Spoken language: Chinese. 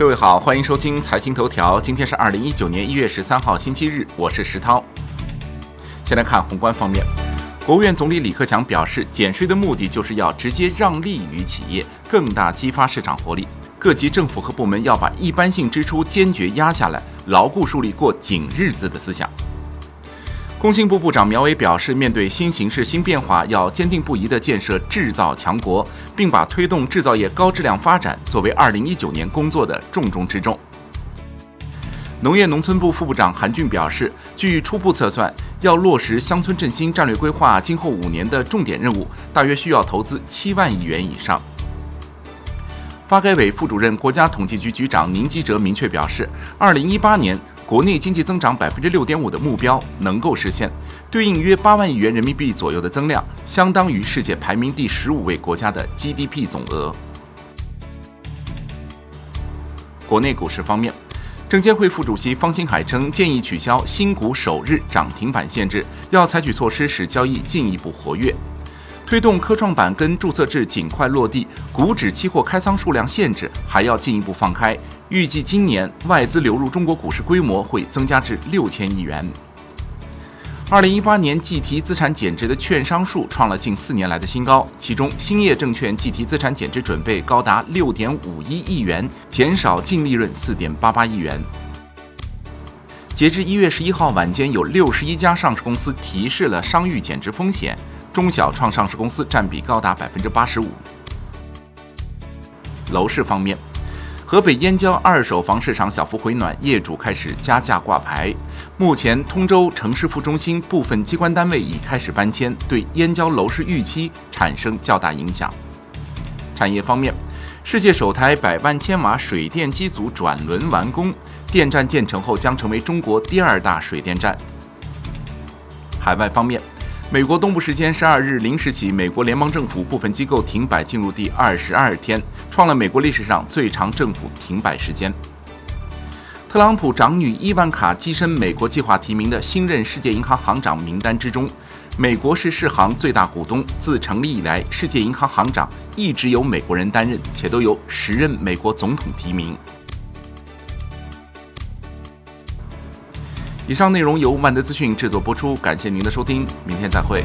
各位好，欢迎收听财经头条。今天是二零一九年一月十三号，星期日，我是石涛。先来看宏观方面，国务院总理李克强表示，减税的目的就是要直接让利于企业，更大激发市场活力。各级政府和部门要把一般性支出坚决压下来，牢固树立过紧日子的思想。工信部部长苗圩表示，面对新形势、新变化，要坚定不移地建设制造强国，并把推动制造业高质量发展作为2019年工作的重中之重。农业农村部副部长韩俊表示，据初步测算，要落实乡村振兴战略规划今后五年的重点任务，大约需要投资七万亿元以上。发改委副主任、国家统计局局长宁吉喆明确表示，2018年。国内经济增长百分之六点五的目标能够实现，对应约八万亿元人民币左右的增量，相当于世界排名第十五位国家的 GDP 总额。国内股市方面，证监会副主席方星海称，建议取消新股首日涨停板限制，要采取措施使交易进一步活跃，推动科创板跟注册制尽快落地，股指期货开仓数量限制还要进一步放开。预计今年外资流入中国股市规模会增加至六千亿元。二零一八年计提资产减值的券商数创了近四年来的新高，其中兴业证券计提资产减值准备高达六点五一亿元，减少净利润四点八八亿元。截至一月十一号晚间，有六十一家上市公司提示了商誉减值风险，中小创上市公司占比高达百分之八十五。楼市方面。河北燕郊二手房市场小幅回暖，业主开始加价挂牌。目前，通州城市副中心部分机关单位已开始搬迁，对燕郊楼市预期产生较大影响。产业方面，世界首台百万千瓦水电机组转轮完工，电站建成后将成为中国第二大水电站。海外方面。美国东部时间十二日零时起，美国联邦政府部分机构停摆进入第二十二天，创了美国历史上最长政府停摆时间。特朗普长女伊万卡跻身美国计划提名的新任世界银行行长名单之中。美国是世行最大股东，自成立以来，世界银行行长一直由美国人担任，且都由时任美国总统提名。以上内容由万德资讯制作播出，感谢您的收听，明天再会。